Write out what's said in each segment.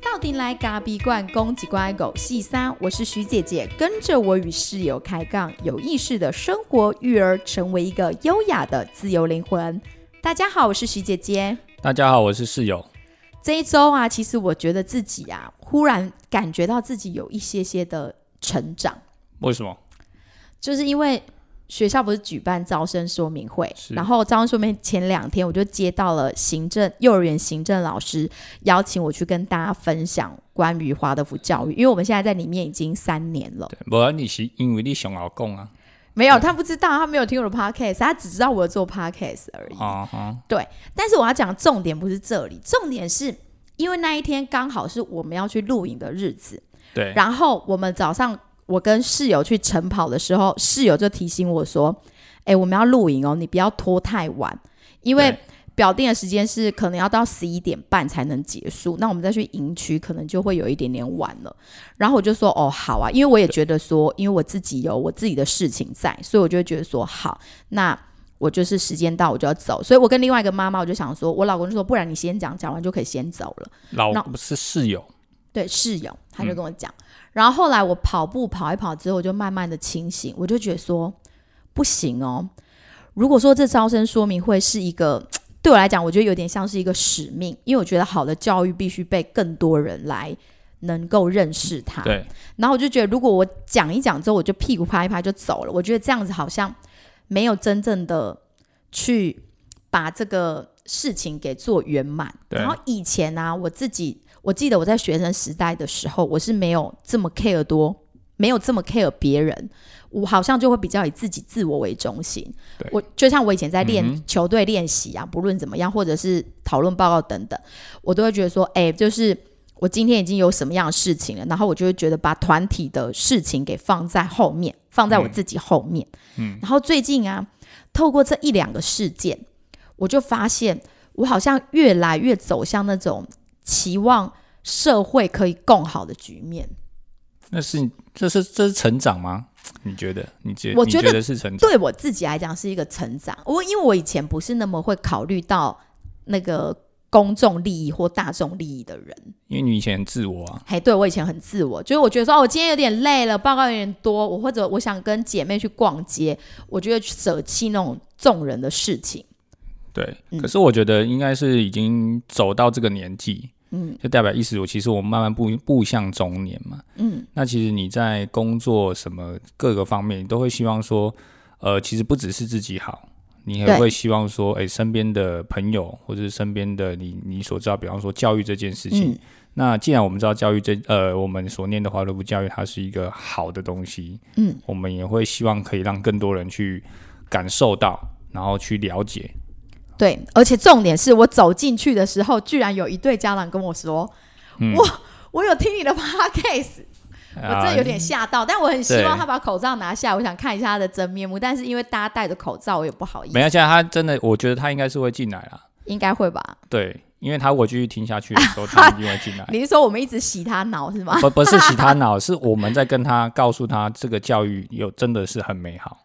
到底来咖比罐公几乖狗细三，我是徐姐姐，跟着我与室友开杠，有意识的生活育儿，成为一个优雅的自由灵魂。大家好，我是徐姐姐。大家好，我是室友。这一周啊，其实我觉得自己啊，忽然感觉到自己有一些些的成长，为什么？就是因为学校不是举办招生说明会，然后招生说明前两天我就接到了行政幼儿园行政老师邀请我去跟大家分享关于华德福教育，因为我们现在在里面已经三年了。对，不然你是因为你想要讲啊，没有，他不知道，他没有听我的 podcast，他只知道我做 podcast 而已。啊对，但是我要讲重点不是这里，重点是因为那一天刚好是我们要去录影的日子，对，然后我们早上我跟室友去晨跑的时候，室友就提醒我说：“哎、我们要露营哦，你不要拖太晚，因为表定的时间是可能要到十一点半才能结束，那我们再去营区可能就会有一点点晚了。”然后我就说：“哦，好啊，因为我也觉得说，因为我自己有我自己的事情在，所以我就会觉得说，好，那。”我就是时间到我就要走，所以我跟另外一个妈妈，我就想说，我老公就说，不然你先讲，讲完就可以先走了。老那不是室友，对室友，他就嗯跟我讲。然后后来我跑步跑一跑之后，我就慢慢的清醒，我就觉得说不行哦。如果说这招生说明会是一个 对我来讲，我觉得有点像是一个使命，因为我觉得好的教育必须被更多人来能够认识它。对，然后我就觉得，如果我讲一讲之后，我就屁股拍一拍就走了，我觉得这样子好像没有真正的去把这个事情给做圆满。对然后以前呢、我自己我记得我在学生时代的时候，我是没有这么 care 多，没有这么 care 别人。我好像就会比较以自己自我为中心。我就像我以前在练嗯球队练习啊，不论怎么样，或者是讨论报告等等，我都会觉得说，哎、就是我今天已经有什么样的事情了，然后我就会觉得把团体的事情给放在后面，放在我自己后面。嗯，然后最近啊，透过这一两个事件，我就发现我好像越来越走向那种期望社会可以更好的局面。那是这是这是成长吗？你觉得？你觉我觉得你觉得是成长？对我自己来讲是一个成长。我因为我以前不是那么会考虑到那个公众利益或大众利益的人。因为你以前很自我啊，嘿，对我以前很自我，就是我觉得说，哦，我今天有点累了，报告有点多，我或者我想跟姐妹去逛街，我就会舍弃那种众人的事情。对。嗯可是我觉得应该是已经走到这个年纪，嗯就代表意思我其实我们慢慢步步向中年嘛。嗯，那其实你在工作什么各个方面，你都会希望说，呃，其实不只是自己好，你也对会希望说，哎、身边的朋友或者是身边的你，你所知道，比方说教育这件事情。嗯那既然我们知道教育这呃，我们所念的华德福教育它是一个好的东西，嗯，我们也会希望可以让更多人去感受到，然后去了解。对，而且重点是我走进去的时候，居然有一对家长跟我说：“嗯哇，我有听你的 podcast。”我啊真的有点吓到，但我很希望他把口罩拿下，我想看一下他的真面目。但是因为大家戴着口罩，我也不好意思没。有，现在他真的，我觉得他应该是会进来啦。应该会吧？对，因为他我继续听下去的时候，他一定会进来。你是说我们一直洗他脑是吗？不不是洗他脑，是我们在跟他告诉他，这个教育有真的是很美好。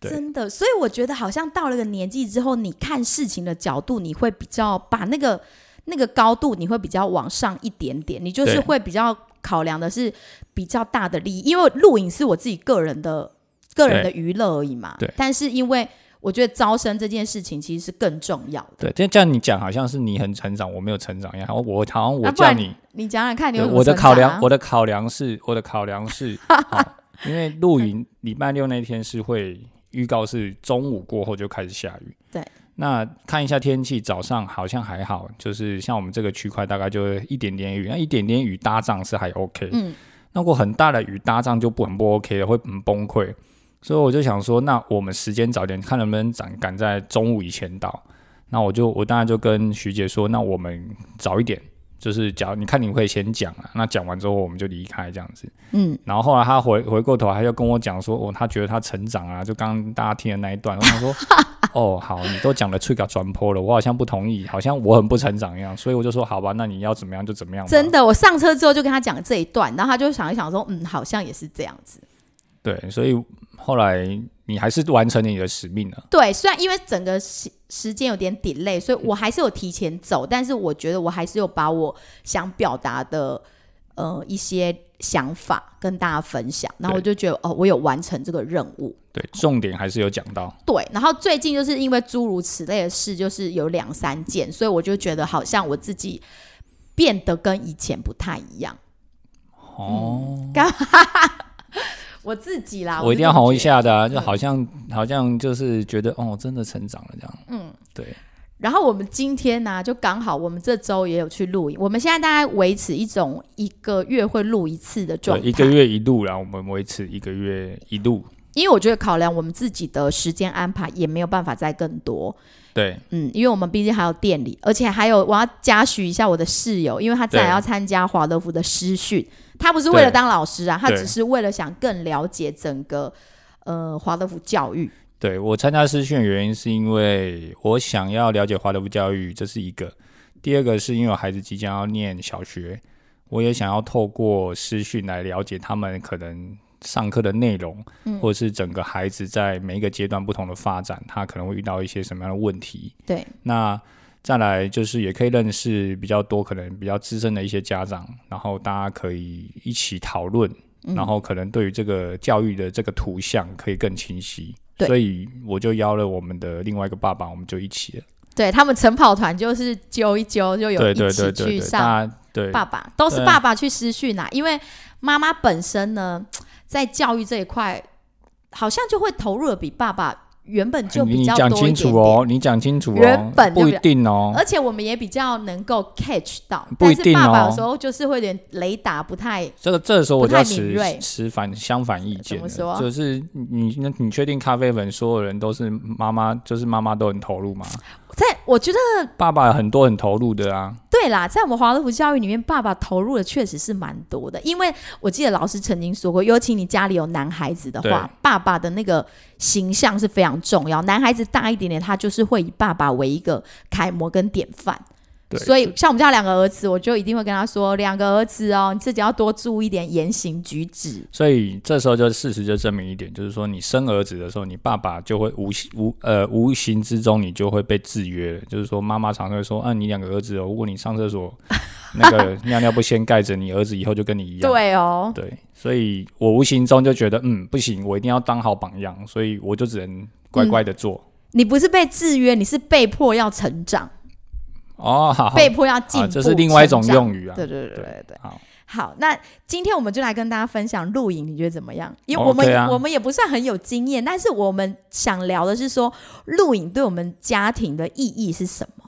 对真的，所以我觉得好像到了个年纪之后，你看事情的角度，你会比较把那个那个高度，你会比较往上一点点，你就是会比较考量的是比较大的利益，因为录影是我自己个人的个人的娱乐而已嘛。对但是因为我觉得招生这件事情其实是更重要的。对，这这样你讲好像是你很成长，我没有成长一样。我好像我叫你，你讲讲看，你有我的考量，我的考量是，我的考量是，因为露营礼拜六那天是会预告是中午过后就开始下雨。对。那看一下天气，早上好像还好，就是像我们这个区块大概就一点点雨，那一点点雨搭帐是还 OK。嗯。那过很大的雨搭帐就不很不 OK 了，会很崩溃。所以我就想说，那我们时间早点，看能不能赶赶在中午以前到。那我就我当然就跟徐姐说，那我们早一点，就是假如你看你可以先讲啊，那讲完之后我们就离开这样子。嗯，然后后来他回回过头，他就跟我讲说，哦，他觉得他成长啊，就刚刚大家听的那一段，我想说，哦，好，你都讲了吹稿传播了，我好像不同意，好像我很不成长一样，所以我就说，好吧，那你要怎么样就怎么样。真的，我上车之后就跟他讲这一段，然后他就想一想说，嗯，好像也是这样子。对，所以后来你还是完成了你的使命了。对，虽然因为整个时时间有点 delay，所以我还是有提前走，但是我觉得我还是有把我想表达的呃一些想法跟大家分享，然后我就觉得哦，我有完成这个任务。对，重点还是有讲到。对，然后最近就是因为诸如此类的事，就是有两三件，所以我就觉得好像我自己变得跟以前不太一样。哦，干、我自己啦，我一定要红一下。的、啊，就好像好像就是觉得哦，真的成长了这样。嗯，对，然后我们今天呢、就刚好我们这周也有去录影，我们现在大概维持一种一个月会录一次的状，态，一个月一路啦，我们维持一个月一录。因为我觉得考量我们自己的时间安排也没有办法再更多，对，嗯，因为我们毕竟还有店里，而且还有我要嘉许一下我的室友，因为他再来要参加华德福的师训，他不是为了当老师啊，他只是为了想更了解整个呃华德福教育，对我参加师训的原因是因为我想要了解华德福教育，这是一个；第二个是因为我孩子即将要念小学，我也想要透过师训来了解他们可能上课的内容，嗯。或者是整个孩子在每一个阶段不同的发展，他可能会遇到一些什么样的问题。对，那再来就是也可以认识比较多可能比较资深的一些家长，然后大家可以一起讨论，嗯然后可能对于这个教育的这个图像可以更清晰。所以我就邀了我们的另外一个爸爸，我们就一起了。对他们晨跑团就是揪一揪，就有一起去上对爸爸都是爸爸去师训啊，因为妈妈本身呢，在教育这一块，好像就会投入的比爸爸原本就比你较讲清多一点楚哦，你讲清楚哦，原本不一定哦。而且我们也比较能够 catch 到，不一定但是爸爸有哦时候就是会有点雷达不太这个这个时候我就要持敏锐持反相反意见了，怎么说就是你那你确定咖啡粉所有人都是妈妈，就是妈妈都很投入吗？在。我觉得爸爸很多很投入的啊，对啦，在我们华德福教育里面，爸爸投入的确实是蛮多的。因为我记得老师曾经说过，尤其你家里有男孩子的话，爸爸的那个形象是非常重要。男孩子大一点点，他就是会以爸爸为一个楷模跟典范。对，所以像我们家两个儿子，我就一定会跟他说，两个儿子哦，你自己要多注意一点言行举止。所以这时候就事实就证明一点，就是说你生儿子的时候，你爸爸就会无形无呃无形之中你就会被制约了。就是说妈妈常会说，啊，你两个儿子哦，如果你上厕所那个尿尿不先盖着，你儿子以后就跟你一样。对哦，对，所以我无形中就觉得，嗯，不行，我一定要当好榜样，所以我就只能乖乖的做。你不是被制约，你是被迫要成长，哦，被迫要进步、啊，这是另外一种用语啊。对对对对对。好，好，那今天我们就来跟大家分享露营，你觉得怎么样？因为哦我们、我们也不算很有经验，但是我们想聊的是说，露营对我们家庭的意义是什么？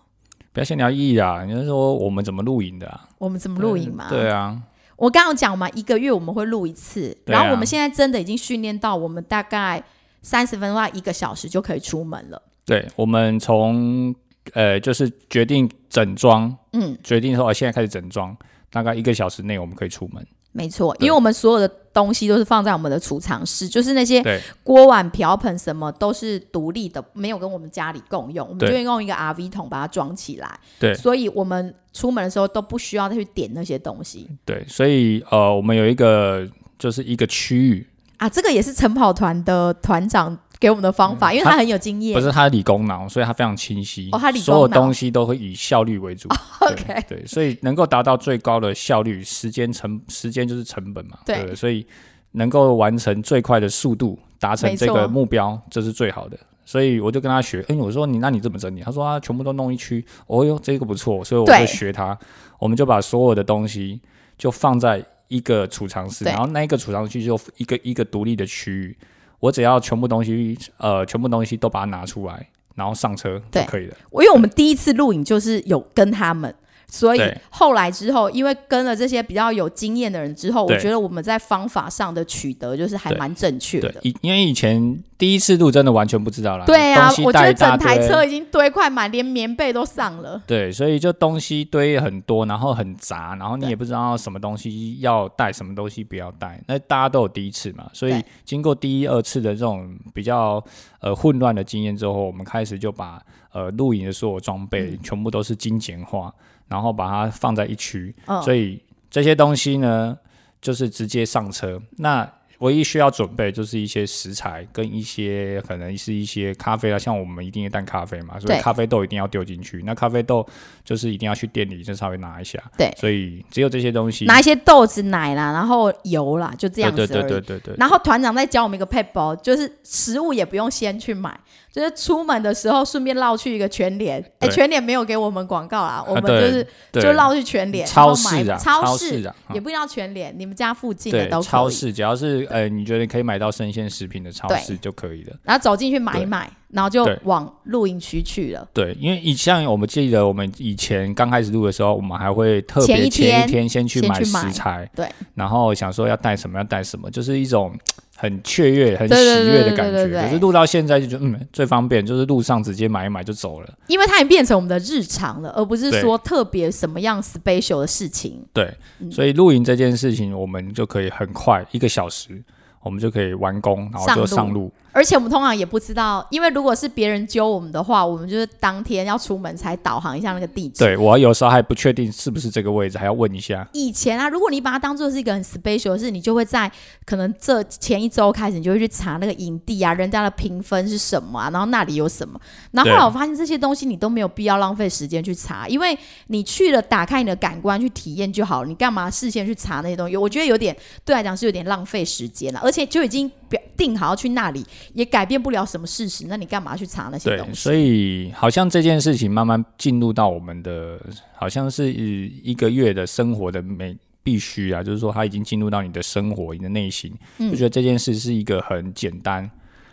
不要先聊意义啊，你是说我们怎么露营的啊？我们怎么露营嘛？对啊，我刚刚有讲嘛，一个月我们会录一次，啊然后我们现在真的已经训练到，我们大概三十分钟到一个小时就可以出门了。对，我们从呃就是决定整装，嗯，决定说啊现在开始整装，大概一个小时内我们可以出门。没错，因为我们所有的东西都是放在我们的储藏室，就是那些对锅碗瓢盆什么都是独立的，没有跟我们家里共用，我们就用一个 RV 桶把它装起来。对所以我们出门的时候都不需要再去点那些东西对，所以呃我们有一个就是一个区域，啊。这个也是晨跑团的团长给我们的方法，因为他很有经验。嗯不是他理工脑，所以他非常清晰。哦他理工所有脑东西都会以效率为主。对 OK 对，所以能够达到最高的效率，时间成时间就是成本嘛。对所以能够完成最快的速度，达成这个目标，这是最好的。所以我就跟他学，哎、我说你那你怎么整理？他说啊，全部都弄一区。哦哟，这个不错，所以我就学他。我们就把所有的东西就放在一个储藏室，然后那一个储藏区就一个一个独立的区域。我只要全部东西，呃，全部东西都把它拿出来，然后上车就对可以了。我因为我们第一次录影就是有跟他们，所以后来之后，因为跟了这些比较有经验的人之后，我觉得我们在方法上的取得就是还蛮正确的，。对以因为以前第一次录真的完全不知道啦。对啊我觉得整台车已经堆快满，连棉被都上了。对，所以就东西堆很多，然后很杂，然后你也不知道什么东西要带，什么东西不要带。那大家都有第一次嘛，所以经过第一、二次的这种比较呃混乱的经验之后，我们开始就把呃露营的所有装备嗯全部都是精简化，然后把它放在一区，嗯，所以这些东西呢，就是直接上车。那唯一需要准备就是一些食材跟一些可能是一些咖啡啊，像我们一定要淡咖啡嘛，所以咖啡豆一定要丢进去。那咖啡豆就是一定要去店里就稍微拿一下。对所以只有这些东西。拿一些豆子、奶啦，然后油啦，就这样子对对。对对对对。然后团长再教我们一个 p a p e 就是食物也不用先去买，就是出门的时候顺便绕去一个全联。哎，对全联没有给我们广告啦，我们就是就绕去全联，超市啊，超市啊，也不一定要全联，你们家附近的都可以。超市，只要是呃你觉得可以买到生鲜食品的超市就可以了。然后走进去买一买，然后就往露营区去了。对，因为以像我们记得我们以前刚开始录的时候，我们还会特别前天一天先去买食材，对，然后想说要带什么要带什么，就是一种很雀跃、很喜悦的感觉。可是录到现在就觉得，嗯，最方便就是路上直接买一买就走了。因为它已经变成我们的日常了，而不是说特别什么样 special 的事情。对，嗯所以露营这件事情，我们就可以很快一个小时，我们就可以完工，然后就上路上路。而且我们通常也不知道，因为如果是别人揪我们的话，我们就是当天要出门才导航一下那个地址。对我有时候还不确定是不是这个位置，还要问一下。以前啊，如果你把它当做是一个很 special 的事，你就会在可能这前一周开始，你就会去查那个营地啊，人家的评分是什么啊，然后那里有什么。然后后来我发现这些东西你都没有必要浪费时间去查，因为你去了打开你的感官去体验就好了，你干嘛事先去查那些东西？我觉得有点对来讲是有点浪费时间了，而且就已经表定好要去那里，也改变不了什么事实，那你干嘛去查那些东，西？所以好像这件事情慢慢进入到我们的，好像是一个月的生活的每必须啊，就是说他已经进入到你的生活、你的内心，嗯就觉得这件事是一个很简单，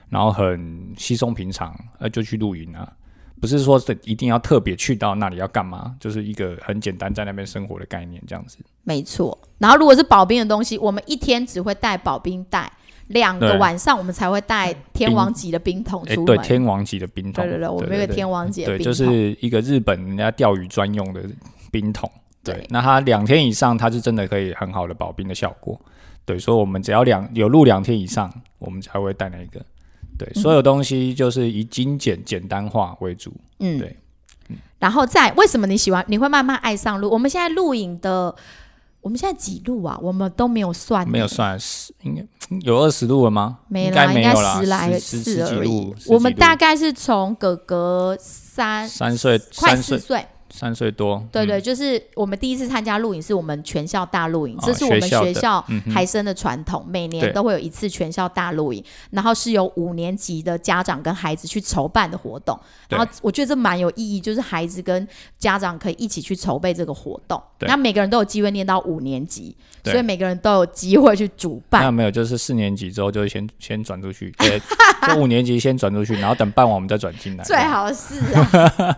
然后很稀松平常，呃，就去露营啊。不是说是一定要特别去到那里要干嘛，就是一个很简单在那边生活的概念，这样子。没错。然后如果是保冰的东西，我们一天只会带保冰袋，两个晚上我们才会带天王级的冰桶哎、出门。对，天王级的冰桶，对对对，我们有一个天王级冰桶，就是一个日本人家钓鱼专用的冰桶。对，对那它两天以上，它是真的可以很好的保冰的效果。对，所以我们只要两有录两天以上，我们才会带那个。对，所有东西就是以精简简单化为主。嗯对然后再为什么你喜欢？你会慢慢爱上露？我们现在录影的，我们现在几路啊？我们都没有算呢，没有算十，应该有二十路了吗？应没啦，应该十来十次而已十几路。。我们大概是从哥哥三三岁，快四岁，三岁多。嗯对对，就是我们第一次参加露营，是我们全校大露营，哦这是我们学校海生的传统，每年都会有一次全校大露营，然后是由五年级的家长跟孩子去筹办的活动，然后我觉得这蛮有意义，就是孩子跟家长可以一起去筹备这个活动，对。那每个人都有机会念到五年级，所以每个人都有机会去主办。那没有，就是四年级之后就先先转出去，对，就五年级先转出去，然后等办完我们再转进来。最好是啊，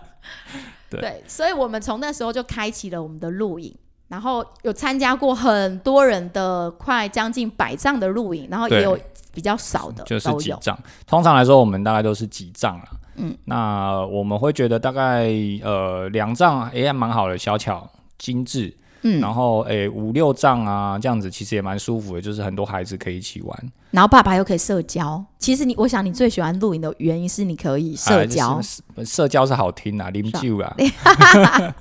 对所以我们从那时候就开启了我们的录影，然后有参加过很多人的快将近百丈的露营，然后也有比较少的就是。几丈。通常来说，我们大概都是几丈了。嗯，那我们会觉得大概呃两丈也还蛮好的，小巧精致。嗯，然后诶五六丈啊，这样子其实也蛮舒服的，就是很多孩子可以一起玩。然后爸爸又可以社交。其实你，我想你最喜欢露营的原因是你可以社交。社交是好听啊，邻居啊。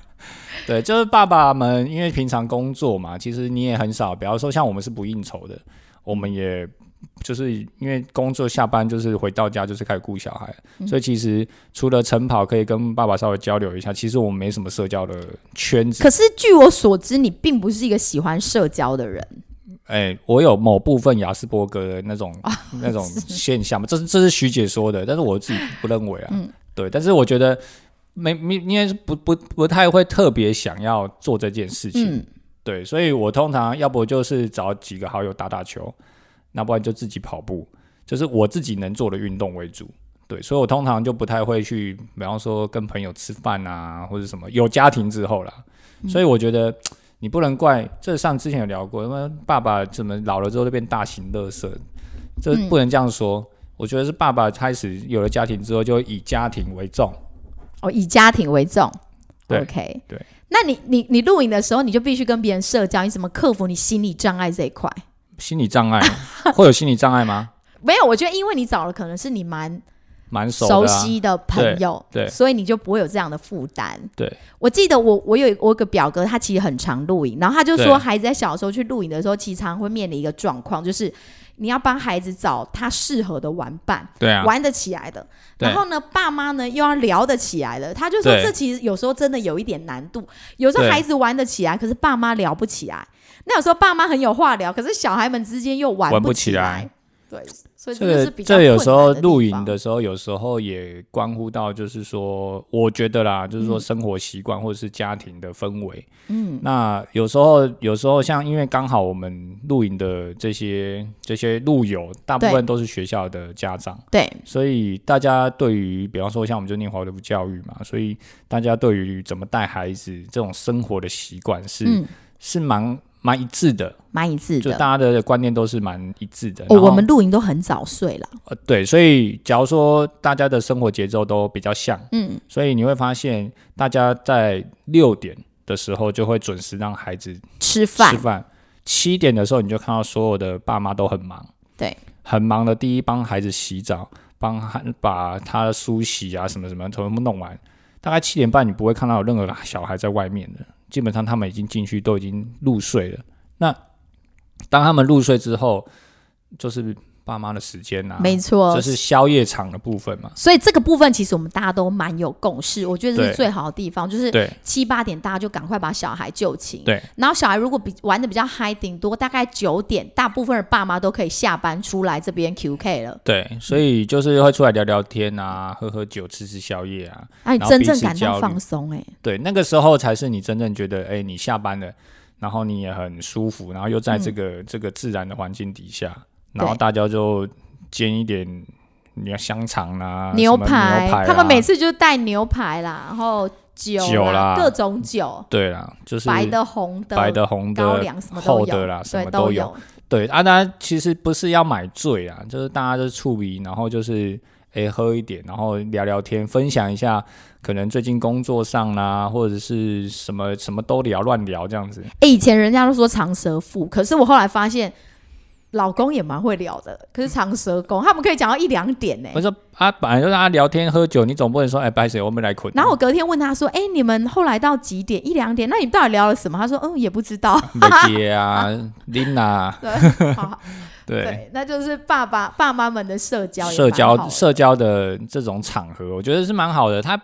对，就是爸爸们，因为平常工作嘛，其实你也很少，比方说像我们是不应酬的，我们也就是因为工作下班就是回到家就是开始顾小孩，嗯所以其实除了晨跑可以跟爸爸稍微交流一下，其实我们没什么社交的圈子。可是据我所知，你并不是一个喜欢社交的人。哎、我有某部分雅斯伯格的那种、啊 那种现象嘛，这是这是徐姐说的，但是我自己不认为啊。嗯对，但是我觉得没没，应该是不不不太会特别想要做这件事情。嗯，对，所以我通常要不就是找几个好友打打球，那不然就自己跑步，就是我自己能做的运动为主。对，所以我通常就不太会去，比方说跟朋友吃饭啊，或者什么。有家庭之后啦，所以我觉得你不能怪，这上之前有聊过，因为爸爸怎么老了之后就变大型乐色，这嗯不能这样说。我觉得是爸爸开始有了家庭之后，就以家庭为重。哦，以家庭为重。对 OK，对。那你你你露营的时候，你就必须跟别人社交，你怎么克服你心理障碍这一块？心理障碍 会有心理障碍吗？没有，我觉得因为你找了可能是你蛮蛮熟的、熟啊，悉的朋友，对对所以你就不会有这样的负担。对，我记得我我有我有个表哥，他其实很常露营，然后他就说，孩子在小时候去露营的时候，其实常常会面临一个状况，就是你要帮孩子找他适合的玩伴，对啊，玩得起来的。然后呢，爸妈呢又要聊得起来的。他就说，这其实有时候真的有一点难度。有时候孩子玩得起来，可是爸妈聊不起来。那有时候爸妈很有话聊，可是小孩们之间又玩玩不起起来。对，所以这个个是比较这有时候露营的时候，有时候也关乎到，就是说，我觉得啦，就是说生活习惯或者是家庭的氛围。嗯，那有时候，有时候像因为刚好我们露营的这些这些路友，大部分都是学校的家长，对，所以大家对于，比方说像我们就念华德福教育嘛，所以大家对于怎么带孩子这种生活的习惯是、嗯，是蛮蛮一致的，蛮一致的。就大家的观念都是蛮一致的。哦，我们露营都很早睡了。呃，对，所以假如说大家的生活节奏都比较像，嗯，所以你会发现大家在六点的时候就会准时让孩子吃饭吃饭，七点的时候你就看到所有的爸妈都很忙，对，很忙的。第一，帮孩子洗澡，帮孩把他的梳洗啊什么什么全部弄完，大概七点半你不会看到有任何小孩在外面的，基本上他们已经进去都已经入睡了。那当他们入睡之后，就是爸妈的时间啊，没错，这是宵夜场的部分嘛？所以这个部分其实我们大家都蛮有共识，我觉得这是最好的地方，就是对七八点大家就赶快把小孩就寝。对，然后小孩如果比玩的比较嗨，顶多大概九点，大部分的爸妈都可以下班出来这边 QK 了，对，所以就是会出来聊聊天啊，喝喝酒，吃吃宵夜啊。啊，你然后彼真正感到放松哎、对，那个时候才是你真正觉得，哎、你下班了，然后你也很舒服，然后又在这个、这个自然的环境底下，然后大家就煎一点，你要香肠啊，牛排，牛排、啊，他们每次就带牛排啦，然后酒酒啦。各种酒，对啦，就是白的、红的、白的、红的、高粱什么都有。厚的啦，什对，么都有。对啊，大家其实不是要买醉啊，就是大家就是触鼻，然后就是诶、喝一点，然后聊聊天，分享一下可能最近工作上啦，或者是什么什么都聊，乱聊这样子。哎、以前人家都说长舌妇，可是我后来发现，老公也蛮会聊的，可是长舌公他们可以讲到一两点呢、我说啊，本来就大家聊天喝酒，你总不能说哎，白水我们来困。然后我隔天问他说：“哎、你们后来到几点？一两点？那你们到底聊了什么？”他说：“嗯，也不知道。美姐啊，琳娜，对”好，对，对，那就是爸爸爸妈们的社交也社交社交的这种场合，我觉得是蛮好的。他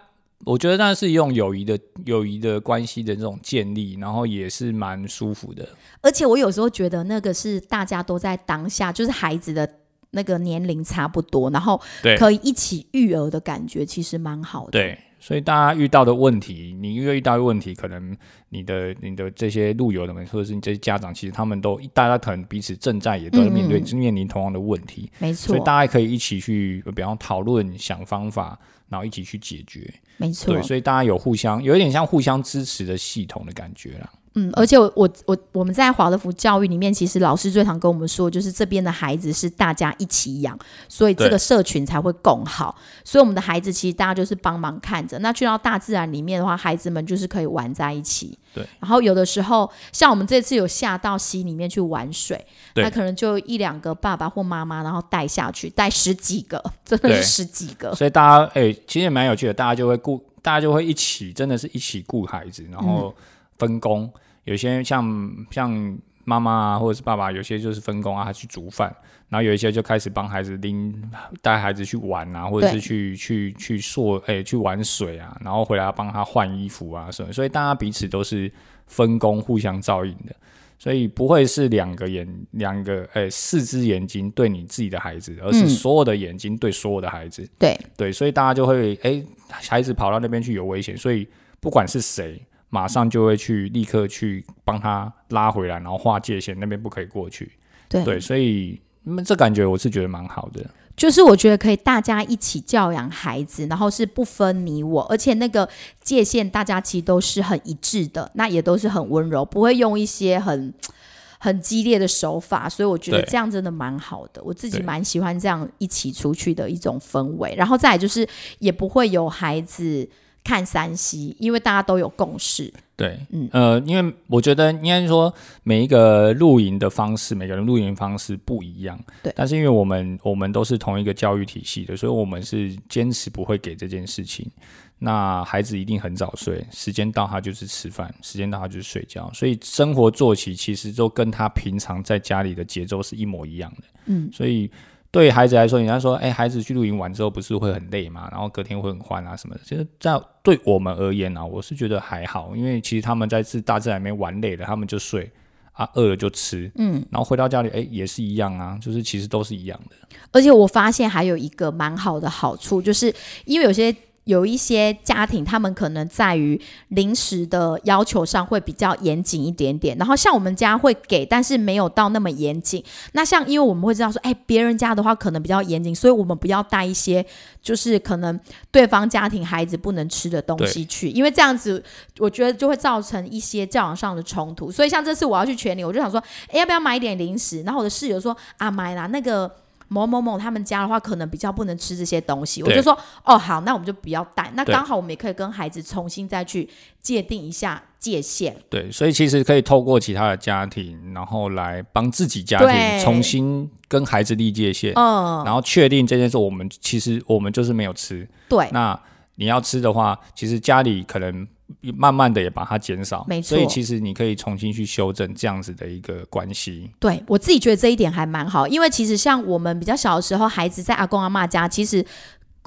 我觉得那是用友谊的友谊的关系的这种建立，然后也是蛮舒服的。而且我有时候觉得那个是大家都在当下，就是孩子的那个年龄差不多，然后对可以一起育儿的感觉，其实蛮好的。对，所以大家遇到的问题，你越遇到的问题，可能你的你的这些路友的们，或者是你这些家长，其实他们都大家可能彼此正在也都在面对面临同样的问题，没错所以，大家可以一起去，比方讨论、想方法，然后一起去解决。没错对，。所以大家有互相有一点像互相支持的系统的感觉啦。嗯，而且我我我我们在华德福教育里面，其实老师最常跟我们说，就是这边的孩子是大家一起养，所以这个社群才会更好。所以我们的孩子其实大家就是帮忙看着。那去到大自然里面的话，孩子们就是可以玩在一起。对。然后有的时候，像我们这次有下到溪里面去玩水，对那可能就一两个爸爸或妈妈，然后带下去，带十几个，真的是十几个。所以大家哎、其实也蛮有趣的，大家就会顾，大家就会一起，真的是一起顾孩子，然后分工。有些像像妈妈啊，或者是爸爸，有些就是分工啊，他去煮饭，然后有一些就开始帮孩子拎，带孩子去玩啊，或者是去去去溯哎、去玩水啊，然后回来帮他换衣服啊什么，所以大家彼此都是分工，互相照应的。所以不会是两个眼、两个诶、四只眼睛对你自己的孩子，而是嗯所有的眼睛对所有的孩子。对，对，所以大家就会诶、孩子跑到那边去有危险，所以不管是谁，马上就会去立刻去帮他拉回来，然后划界限，那边不可以过去。对对，所以嗯这感觉我是觉得蛮好的。就是我觉得可以大家一起教养孩子，然后是不分你我，而且那个界限大家其实都是很一致的，那也都是很温柔，不会用一些很 很激烈的手法，所以我觉得这样真的蛮好的，我自己蛮喜欢这样一起出去的一种氛围。然后再来就是也不会有孩子看三西因为大家都有共识。对，嗯呃，因为我觉得应该说每一个露营的方式，每个人露营方式不一样。对但是因为我们我们都是同一个教育体系的，所以我们是坚持不会给这件事情。那孩子一定很早睡，时间到他就是吃饭，时间到他就是睡觉，所以生活作息其实都跟他平常在家里的节奏是一模一样的。嗯，所以对孩子来说，人家说，哎、孩子去露营完之后不是会很累嘛，然后隔天会很欢啊什么的。其实，在对我们而言呢、我是觉得还好，因为其实他们在自大自然里面玩累了，他们就睡啊，饿了就吃，嗯，然后回到家里，哎、也是一样啊，就是其实都是一样的。而且我发现还有一个蛮好的好处，就是因为有些有一些家庭，他们可能在于零食的要求上会比较严谨一点点，然后像我们家会给，但是没有到那么严谨。那像因为我们会知道说，哎，别人家的话可能比较严谨，所以我们不要带一些就是可能对方家庭孩子不能吃的东西去，因为这样子我觉得就会造成一些教养上的冲突。所以像这次我要去全联，我就想说，哎，要不要买一点零食？然后我的室友说，啊，买啦，那个。某某某他们家的话，可能比较不能吃这些东西，我就说哦好，那我们就不要带。那对刚好我们也可以跟孩子重新再去界定一下界限。对，所以其实可以透过其他的家庭，然后来帮自己家庭重新跟孩子立界限，嗯，然后确定这件事，我们其实我们就是没有吃。对，那你要吃的话，其实家里可能慢慢的也把它减少，没错所以其实你可以重新去修正这样子的一个关系。对我自己觉得这一点还蛮好，因为其实像我们比较小的时候，孩子在阿公阿妈家，其实。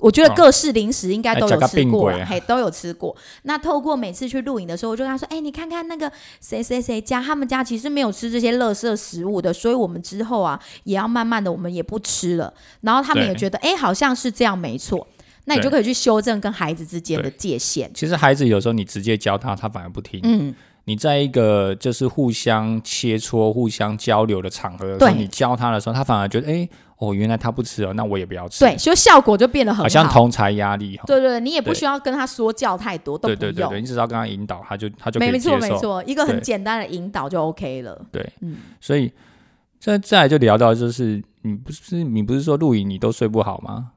我觉得各式零食应该都有吃过嘿，都有吃过。那透过每次去露营的时候，我就跟他说：“哎、你看看那个谁谁谁家，他们家其实没有吃这些垃圾食物的，所以我们之后啊，也要慢慢的，我们也不吃了。”然后他们也觉得：“哎、好像是这样，没错。”那你就可以去修正跟孩子之间的界限。其实孩子有时候你直接教他，他反而不听。嗯，你在一个就是互相切磋、互相交流的场合的时候，对你教他的时候，他反而觉得，哎、哦，原来他不吃哦，那我也不要吃。对，，所以效果就变得很好像同才压力哈。对对对，你也不需要跟他说教太多，都不用。对对对对，你只要跟他引导，他就他就没错。没错，一个很简单的引导就 OK 了。对，嗯，所以这再来就聊到，就是你不是你不是说露营你都睡不好吗？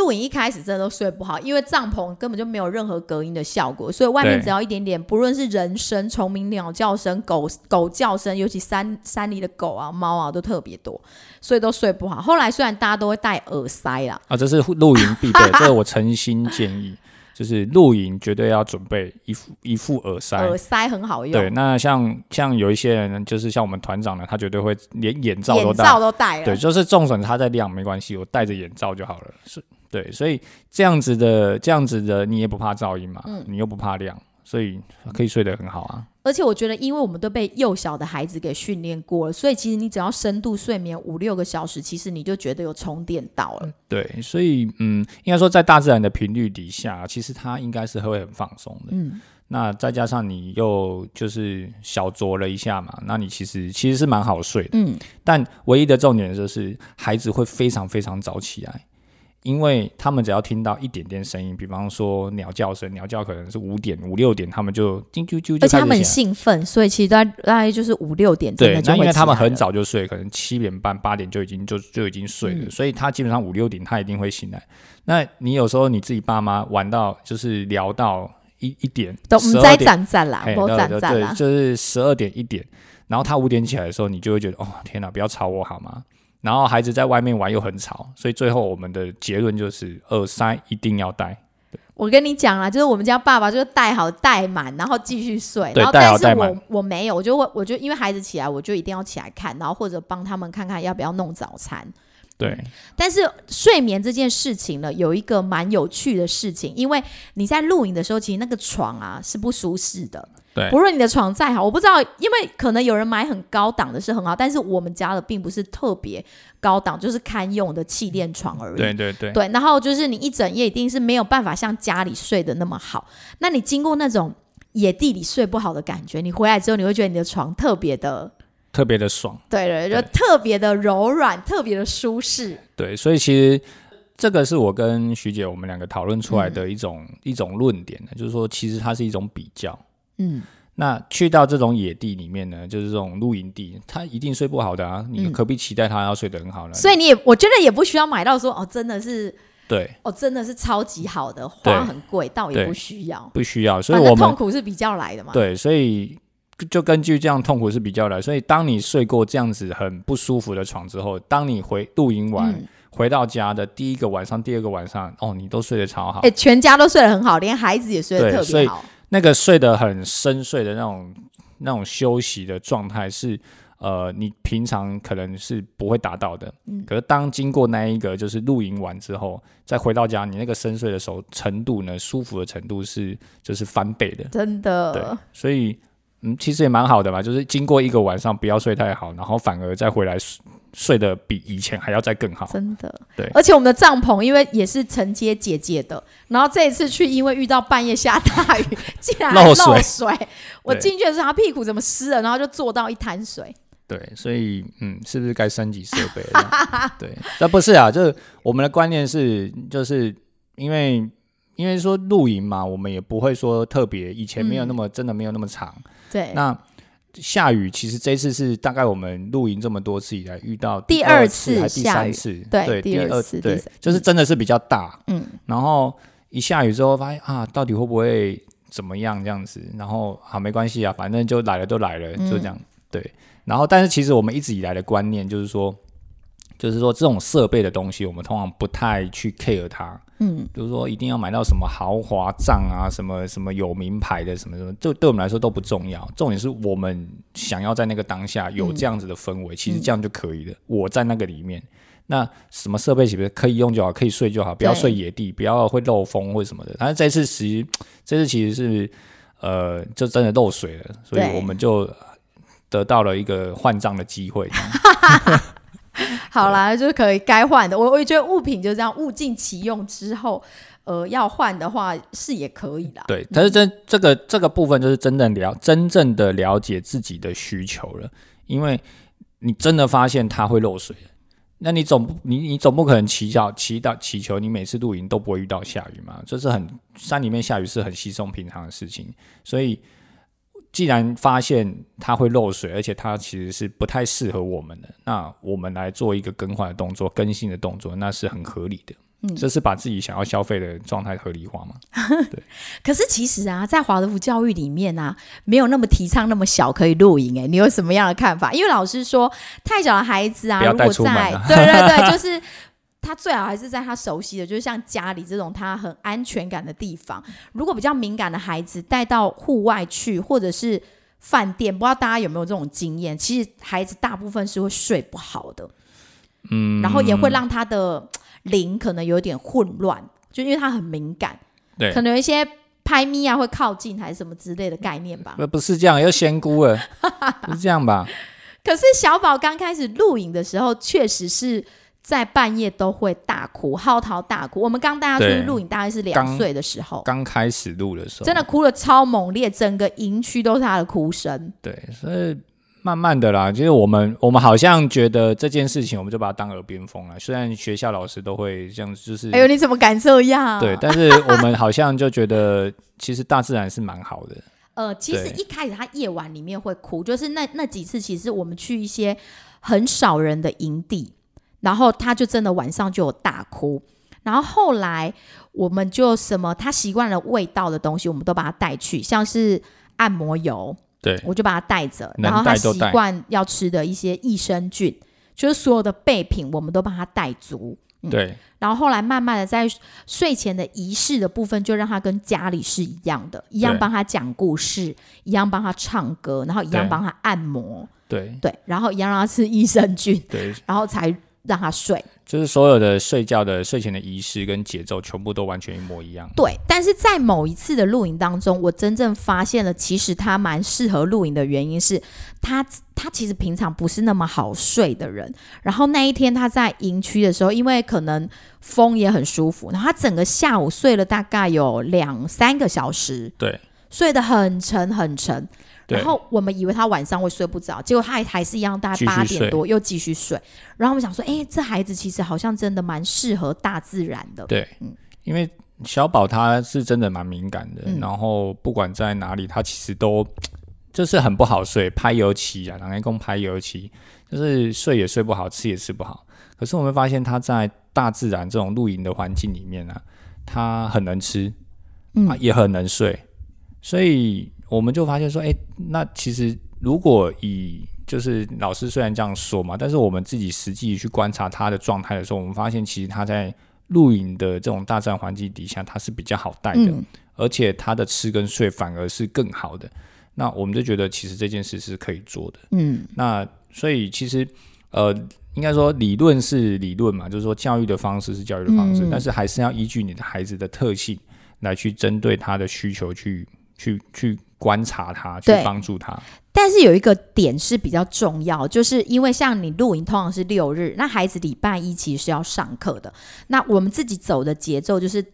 露营一开始真的都睡不好，因为帐篷根本就没有任何隔音的效果，所以外面只要一点点，不论是人声、虫鸣、鸟叫声、狗狗叫声，尤其山山里的狗啊、猫啊都特别多，所以都睡不好。后来虽然大家都会戴耳塞啦，啊，这是露营必备，这是我诚心建议，就是露营绝对要准备一副一副耳塞。耳塞很好用，对，那像像有一些人，就是像我们团长呢，他绝对会连眼罩都眼戴。罩都戴了。对，就是纵使他在亮没关系，我戴着眼罩就好了。是，对，所以这样子的这样子的，你也不怕噪音嘛，嗯你又不怕亮，所以可以睡得很好啊。而且我觉得，因为我们都被幼小的孩子给训练过了，所以其实你只要深度睡眠五六个小时，其实你就觉得有充电到了。对，所以嗯，应该说在大自然的频率底下，其实它应该是会很放松的。嗯，那再加上你又就是小酌了一下嘛，那你其实其实是蛮好睡的。嗯，但唯一的重点就是孩子会非常非常早起来，因为他们只要听到一点点声音，比方说鸟叫声，鸟叫可能是五点五六点，他们就啾啾啾就而且他们。兴奋，所以其实大概大概就是五六点真对那因为他们很早就睡，可能七点半八点就已经就就已经睡了，嗯所以他基本上五六点他一定会醒来。那你有时候你自己爸妈玩到就是聊到一一点，十二点站站啦对对对，站站啦。就是十二点一点，然后他五点起来的时候，你就会觉得哦天哪，不要吵我好吗？然后孩子在外面玩又很吵，所以最后我们的结论就是耳塞一定要戴。我跟你讲啦，就是我们家爸爸就是戴好戴满，然后继续睡。然好但是我我没有，我就我我就因为孩子起来，我就一定要起来看，然后或者帮他们看看要不要弄早餐。对，但是睡眠这件事情呢，有一个蛮有趣的事情，因为你在露营的时候，其实那个床啊是不舒适的。对不论你的床再好，我不知道，因为可能有人买很高档的是很好，但是我们家的并不是特别高档，就是堪用的气垫床而已。对对对，对，然后就是你一整夜一定是没有办法像家里睡的那么好。那你经过那种野地里睡不好的感觉，你回来之后，你会觉得你的床特别的，特别的爽。对对，就特别的柔软，特别的舒适。对，所以其实这个是我跟徐姐我们两个讨论出来的一种、一种论点呢，就是说其实它是一种比较。嗯，那去到这种野地里面呢，就是这种露营地，他一定睡不好的啊！你嗯何必期待他要睡得很好呢？所以你也，我觉得也不需要买到说哦，真的是对，哦，真的是超级好的，花很贵，倒也不需要。不需要，所以我们痛苦是比较来的嘛。对，所以就根据这样痛苦是比较来，所以当你睡过这样子很不舒服的床之后，当你回露营完、嗯回到家的第一个晚上、第二个晚上，哦，你都睡得超好，哎、全家都睡得很好，连孩子也睡得特别好。那个睡得很深睡的那种那种休息的状态是。呃，你平常可能是不会达到的，嗯。可是当经过那一个就是露营完之后，再回到家，你那个深睡的时候程度呢，舒服的程度是就是翻倍的，真的。对的，，所以嗯，其实也蛮好的嘛，就是经过一个晚上不要睡太好，然后反而再回来睡睡得比以前还要再更好。真的。对而且我们的帐篷因为也是承接姐姐的，然后这一次去因为遇到半夜下大雨，竟然漏水漏水。我对进去的时候，他屁股怎么湿了，然后就坐到一滩水。对，所以嗯，是不是该升级设备了？对，那 不是啊，就是我们的观念是，就是因为因为说露营嘛，我们也不会说特别，以前没有那么、真的没有那么长。对，那下雨其实这次是大概我们露营这么多次以来遇到第二二次还第三次，对对，第第二次对就是真的是比较大，嗯，然后一下雨之后发现啊，到底会不会怎么样这样子？然后好没关系啊，反正就来了都来了，嗯就这样。对，然后但是其实我们一直以来的观念就是说，就是说这种设备的东西，我们通常不太去 care 它。嗯，就是说一定要买到什么豪华帐啊，什么什么有名牌的，什么什么，这对我们来说都不重要。重点是我们想要在那个当下有这样子的氛围，其实这样就可以了。我在那个里面，那什么设备其实可以用就好，可以睡就好，不要睡野地，不要会漏风或什么的。但是这次其实这次其实是呃，就真的漏水了，所以我们就得到了一个换帐的机会。好啦，就是可以该换的。我我也觉得物品就这样物尽其用之后，呃，要换的话是也可以啦。对，但是这这个这个部分就是真正了真正的了解自己的需求了，因为你真的发现它会漏水，那你总不你你总不可能祈祷祈祷祈求你每次露营都不会遇到下雨嘛？这是很山里面下雨是很稀松平常的事情，所以既然发现它会漏水，而且它其实是不太适合我们的，那我们来做一个更换的动作、更新的动作，那是很合理的。嗯这是把自己想要消费的状态合理化嘛？对可是其实啊，在华德福教育里面啊，没有那么提倡那么小可以露营。哎，你有什么样的看法？因为老师说，太小的孩子啊，不要带如果在对对对，就是他最好还是在他熟悉的，就是像家里这种他很安全感的地方。如果比较敏感的孩子带到户外去，或者是饭店，不知道大家有没有这种经验？其实孩子大部分是会睡不好的，嗯，然后也会让他的灵可能有点混乱，就因为他很敏感，对可能有一些拍咪啊会靠近还是什么之类的概念吧。不不是这样，又仙姑了，不是这样吧？可是小宝刚开始录影的时候，确实是在半夜都会大哭，嚎啕大哭。我们刚带他出去录影，大概是两岁的时候，刚开始录的时候，真的哭的超猛烈，整个营区都是他的哭声。对，所以慢慢的啦，就是我们我们好像觉得这件事情，我们就把它当耳边风了。虽然学校老师都会这样，就是、哎呦，你怎么敢这样？对，但是我们好像就觉得，其实大自然是蛮好的。呃，其实一开始他夜晚里面会哭，就是那那几次，其实我们去一些很少人的营地，然后他就真的晚上就有大哭。然后后来我们就什么他习惯了味道的东西，我们都把他带去，像是按摩油，对。我就把他带着。然后他习惯要吃的一些益生菌，就是所有的备品，我们都帮他带足。嗯。对。然后后来慢慢的在睡前的仪式的部分，就让他跟家里是一样的，一样对帮他讲故事，一样帮他唱歌，然后一样对。帮他按摩，对。对，然后一样让他吃益生菌，对，然后才让他睡。就是所有的睡觉的睡前的仪式跟节奏，全部都完全一模一样。对，但是在某一次的露营当中，我真正发现了，其实他蛮适合露营的原因是他他其实平常不是那么好睡的人。然后那一天他在营区的时候，因为可能风也很舒服，然后他整个下午睡了大概有两三个小时，对睡得很沉很沉。对然后我们以为他晚上会睡不着，结果他还还是一样，大概八点多又继续睡。然后我们想说，哎，这孩子其实好像真的蛮适合大自然的。对，嗯因为小宝他是真的蛮敏感的，嗯然后不管在哪里，他其实都 就是很不好睡，拍油漆啊，拿来供拍油漆，就是睡也睡不好，吃也吃不好。可是我们发现他在大自然这种露营的环境里面呢、他很能吃，嗯啊，也很能睡，所以我们就发现说，哎、那其实如果以就是老师虽然这样说嘛，但是我们自己实际去观察他的状态的时候，我们发现其实他在露营的这种大自然环境底下，他是比较好带的，嗯而且他的吃跟睡反而是更好的。那我们就觉得其实这件事是可以做的。嗯那所以其实呃，应该说理论是理论嘛，就是说教育的方式是教育的方式，嗯但是还是要依据你的孩子的特性来去针对他的需求去去去观察他，去帮助他。但是有一个点是比较重要，就是因为像你露营通常是六日，那孩子礼拜一其实是要上课的。那我们自己走的节奏就是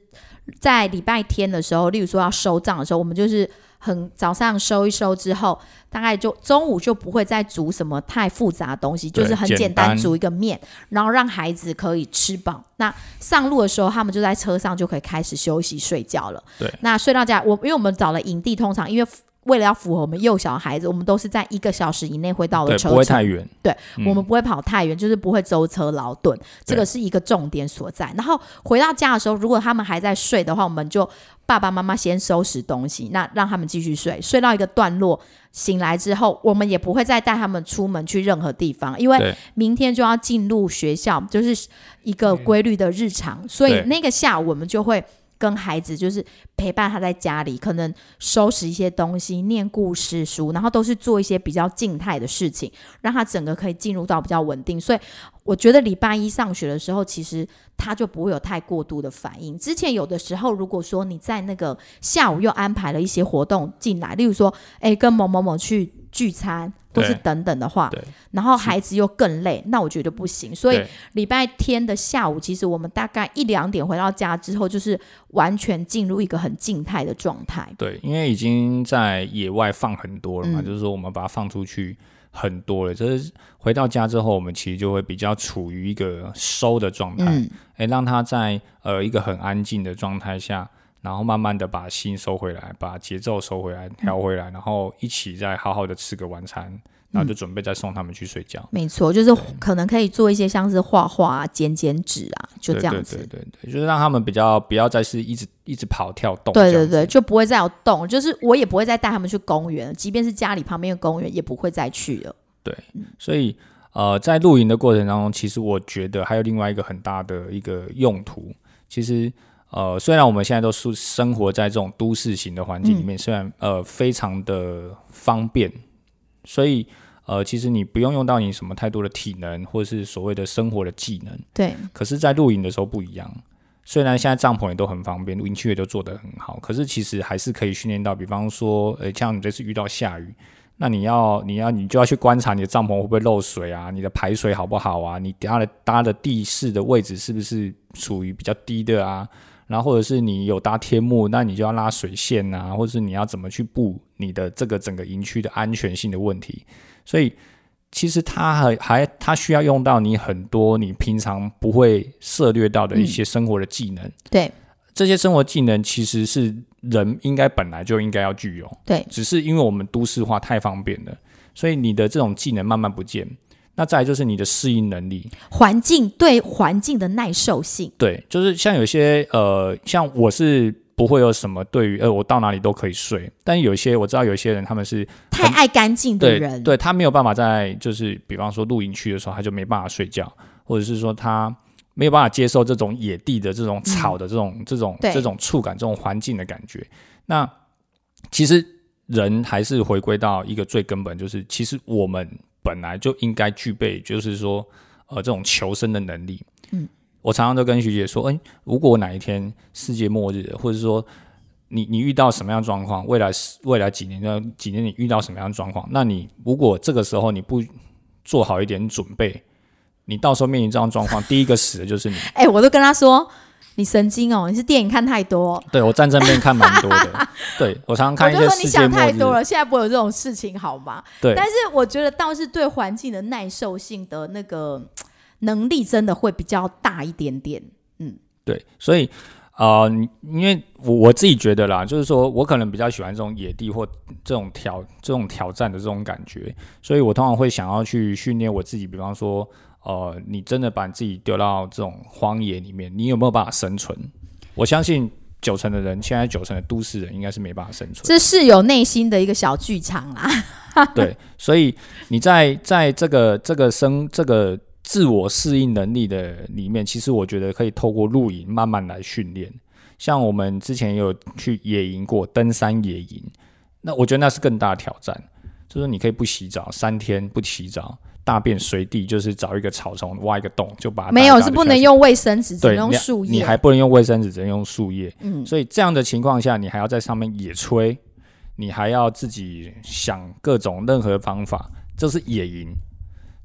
在礼拜天的时候，例如说要收账的时候，我们就是很早上收一收之后，大概就中午就不会再煮什么太复杂的东西，就是很简单煮一个面，然后让孩子可以吃饱。那上路的时候，他们就在车上就可以开始休息睡觉了。对，那睡到家，我因为我们找了营地，通常因为为了要符合我们幼小孩子，我们都是在一个小时以内会到的，车程不会太。远。嗯我们不会跑太远，就是不会舟车劳顿，这个是一个重点所在。然后回到家的时候，如果他们还在睡的话，我们就爸爸妈妈先收拾东西，那让他们继续睡，睡到一个段落，醒来之后，我们也不会再带他们出门去任何地方，因为明天就要进入学校，就是一个规律的日常，所以那个下午我们就会。跟孩子就是陪伴他在家里，可能收拾一些东西、念故事书，然后都是做一些比较静态的事情，让他整个可以进入到比较稳定。所以我觉得礼拜一上学的时候，其实他就不会有太过度的反应。之前有的时候，如果说你在那个下午又安排了一些活动进来，例如说，哎，跟某某某去聚餐，或是等等的话，对。然后孩子又更累，那我觉得不行。所以礼拜天的下午，其实我们大概一两点回到家之后，就是完全进入一个很静态的状态。对，因为已经在野外放很多了嘛，嗯。就是说我们把它放出去很多了，就是回到家之后，我们其实就会比较处于一个收的状态，嗯，哎、让他在呃一个很安静的状态下，然后慢慢的把心收回来，把节奏收回来，调回来，然后一起再好好的吃个晚餐，然后就准备再送他们去睡觉。没错，就是可能可以做一些像是画画、啊、剪剪纸啊，就这样子。对对对对对，就是让他们比较不要再是一直一直跑跳动。对对对，就不会再有动，就是我也不会再带他们去公园，即便是家里旁边的公园，也不会再去了。对所以呃，在露营的过程当中，其实我觉得还有另外一个很大的一个用途。其实呃，虽然我们现在都是生活在这种都市型的环境里面，虽然呃非常的方便，所以呃，其实你不用用到你什么太多的体能或是所谓的生活的技能。对，可是，在露营的时候不一样。虽然现在帐篷也都很方便，露营区也都做得很好，可是其实还是可以训练到，比方说，呃，像你这次遇到下雨，那你要你要你就要去观察你的帐篷会不会漏水啊，你的排水好不好啊，你搭的搭的地势的位置是不是处于比较低的啊？然后或者是你有搭天幕，那你就要拉水线啊，或者是你要怎么去布你的这个整个营区的安全性的问题。所以其实它还还它需要用到你很多你平常不会涉略到的一些生活的技能。对，这些生活技能其实是人应该本来就应该要具有，对，只是因为我们都市化太方便了，所以你的这种技能慢慢不见。那再来就是你的适应能力，环境对环境的耐受性，对，就是像有些呃，像我是不会有什么对于呃，我到哪里都可以睡，但有一些我知道有些人他们是太爱干净的人，对，他没有办法在就是比方说露营区的时候，他就没办法睡觉，或者是说他没有办法接受这种野地的这种草的这种、这种这种触感、这种环境的感觉。那其实人还是回归到一个最根本，就是其实我们本来就应该具备，就是说呃这种求生的能力。嗯，我常常都跟徐姐说，哎、如果哪一天世界末日，或者说你你遇到什么样状况，未来未来几年的几年你遇到什么样的状况，那你如果这个时候你不做好一点准备，你到时候面临这样状况，第一个死的就是你。哎、我都跟他说。你神经哦！你是电影看太多，对我战争片看蛮多的，对我常常看一我就说你想太多，了，现在不会有这种事情好吗？对但是我觉得倒是对环境的耐受性的那个能力真的会比较大一点点。嗯对，所以呃，因为我我自己觉得啦，就是说我可能比较喜欢这种野地或这种挑这种挑战的这种感觉，所以我通常会想要去训练我自己，比方说呃，你真的把自己丢到这种荒野里面，你有没有办法生存？我相信九成的人，现在九成的都市人应该是没办法生存。这是有内心的一个小剧场啦。对，所以你在在这个这个生这个自我适应能力的里面，其实我觉得可以透过露营慢慢来训练。像我们之前有去野营过，登山野营，那我觉得那是更大的挑战，就是你可以不洗澡三天不洗澡，大便随地，就是找一个草丛挖一个洞就把它没有是不能用卫生纸，只能用树叶，你还不能用卫生纸，只能用树叶。嗯，所以这样的情况下，你还要在上面野炊。你还要自己想各种任何方法，这是野营，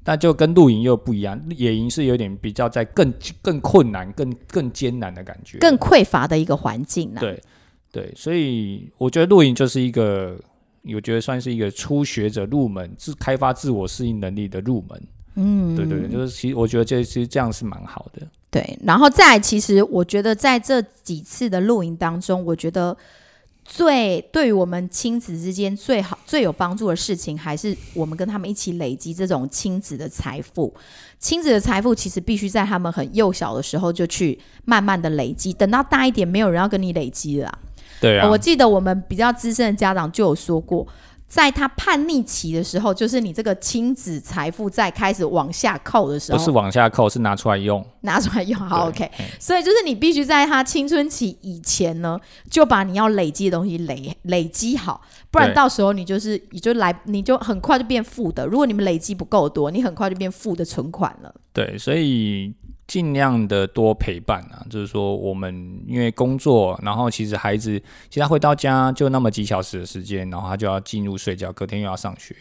但就跟露营又不一样。野营是有点比较在更更困难、更更艰难的感觉，更匮乏的一个环境。对对，所以我觉得露营就是一个，我觉得算是一个初学者入门、自开发自我适应能力的入门。嗯，对对对，就是其实我觉得这其实这样是蛮好的。对，然后再其实我觉得在这几次的露营当中，我觉得。最对于我们亲子之间最好最有帮助的事情，还是我们跟他们一起累积这种亲子的财富。亲子的财富其实必须在他们很幼小的时候就去慢慢的累积，等到大一点，没有人要跟你累积了。对啊，我记得我们比较资深的家长就有说过。在他叛逆期的时候，就是你这个亲子财富在开始往下扣的时候，不是往下扣，是拿出来用，拿出来用，好 OK。所以就是你必须在他青春期以前呢，就把你要累积的东西累累积好，不然到时候你就是你就来，你就很快就变负的。如果你们累积不够多，你很快就变负的存款了。对，所以。尽量的多陪伴啊，就是说我们因为工作，然后其实孩子其实他回到家就那么几小时的时间，然后他就要进入睡觉，隔天又要上学。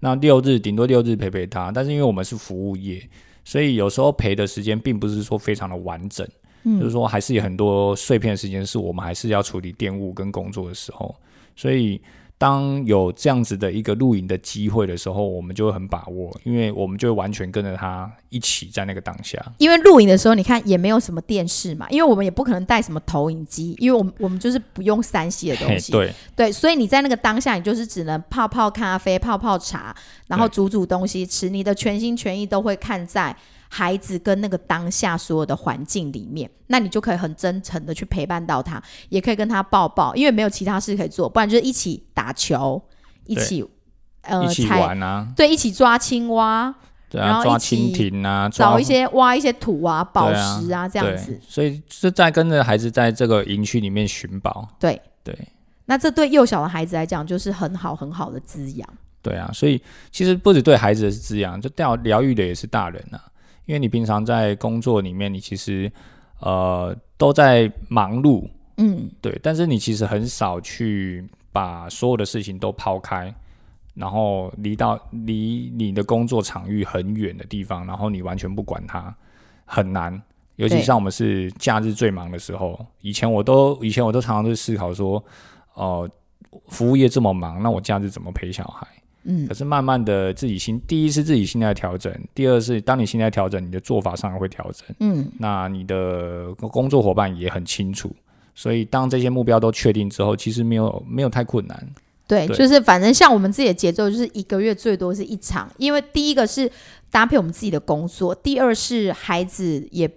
那六日顶多六日陪陪他，但是因为我们是服务业，所以有时候陪的时间并不是说非常的完整，嗯就是说还是有很多碎片时间是我们还是要处理电务跟工作的时候，所以。当有这样子的一个露营的机会的时候，我们就会很把握，因为我们就会完全跟着他一起在那个当下。因为露营的时候，你看也没有什么电视嘛，因为我们也不可能带什么投影机，因为我们我们就是不用三 C 的东西。对对，所以你在那个当下，你就是只能泡泡咖啡、泡泡茶，然后煮煮东西吃，你的全心全意都会看在。孩子跟那个当下所有的环境里面，那你就可以很真诚的去陪伴到他，也可以跟他抱抱，因为没有其他事可以做，不然就是一起打球，一起呃一起玩啊，对，一起抓青蛙，然后抓蜻蜓啊，找一些挖一些土啊、宝石啊这样子，所以是在跟着孩子在这个营区里面寻宝。对对，那这对幼小的孩子来讲就是很好很好的滋养。对啊，所以其实不止对孩子的是滋养，就疗疗愈的也是大人啊。因为你平常在工作里面，你其实呃都在忙碌，嗯，对，但是你其实很少去把所有的事情都抛开，然后离到离你的工作场域很远的地方，然后你完全不管它，很难。尤其像我们是假日最忙的时候，以前我都以前我都常常都思考说，哦，服务业这么忙，那我假日怎么陪小孩？嗯，可是慢慢的自己心，第一是自己心态调整，第二是当你心态调整，你的做法上会调整。嗯，那你的工作伙伴也很清楚，所以当这些目标都确定之后，其实没有没有太困难。对，就是反正像我们自己的节奏，就是一个月最多是一场，因为第一个是搭配我们自己的工作，第二是孩子也，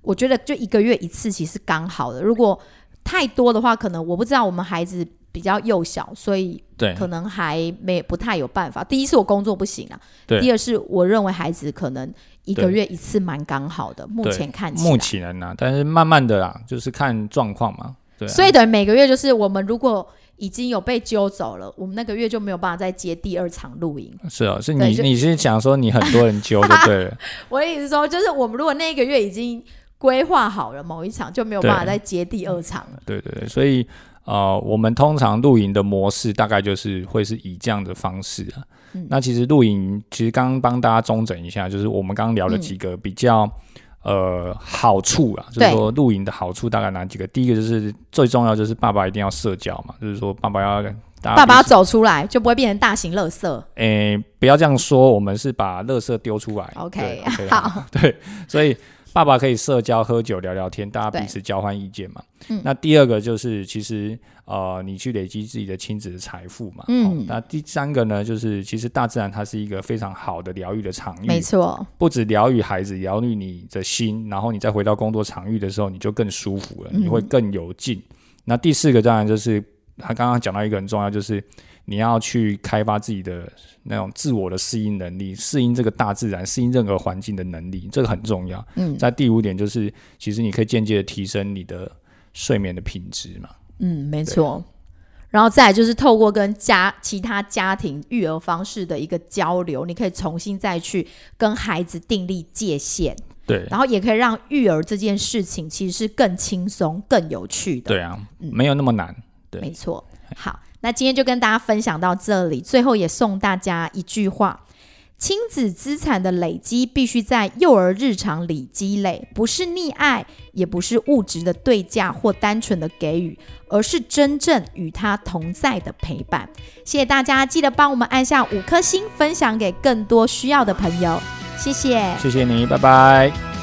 我觉得就一个月一次其实刚好的。如果太多的话，可能我不知道我们孩子。比较幼小，所以可能还没不太有办法。第一是我工作不行啊，第二是我认为孩子可能一个月一次蛮刚好的。目前看起来，目前呢，但是慢慢的啦，就是看状况嘛。对，所以等于每个月就是我们如果已经有被揪走了，我们那个月就没有办法再接第二场露营。是啊，是你你是想说你很多人揪就对了。我的意思说，就是我们如果那个月已经规划好了某一场，就没有办法再接第二场了。对对对，所以。呃，我们通常露营的模式大概就是会是以这样的方式啊。那其实露营，其实刚刚帮大家中整一下，就是我们刚刚聊了几个比较呃好处啊，就是说露营的好处大概哪几个？第一个就是最重要就是爸爸一定要社交嘛，就是说爸爸要爸爸要走出来，就不会变成大型垃圾。诶，不要这样说，我们是把垃圾丢出来。OK，好，对，所以。爸爸可以社交、喝酒、聊聊天，大家彼此交换意见嘛。嗯那第二个就是，其实呃，你去累积自己的亲子的财富嘛。嗯哦那第三个呢，就是其实大自然它是一个非常好的疗愈的场域，没错，不止疗愈孩子，疗愈你的心，然后你再回到工作场域的时候，你就更舒服了，嗯你会更有劲。那第四个当然就是他刚刚讲到一个很重要，就是你要去开发自己的那种自我的适应能力，适应这个大自然，适应任何环境的能力，这个很重要。嗯在第五点就是，其实你可以间接的提升你的睡眠的品质嘛。嗯，没错。然后再来就是透过跟家其他家庭育儿方式的一个交流，你可以重新再去跟孩子订立界限，对，然后也可以让育儿这件事情其实是更轻松、更有趣的。对啊，没有那么难。对没错。好，那今天就跟大家分享到这里，最后也送大家一句话：亲子资产的累积必须在幼儿日常里积累，不是溺爱，也不是物质的对价或单纯的给予，而是真正与他同在的陪伴。谢谢大家，记得帮我们按下五颗星，分享给更多需要的朋友。谢谢。谢谢你，拜拜。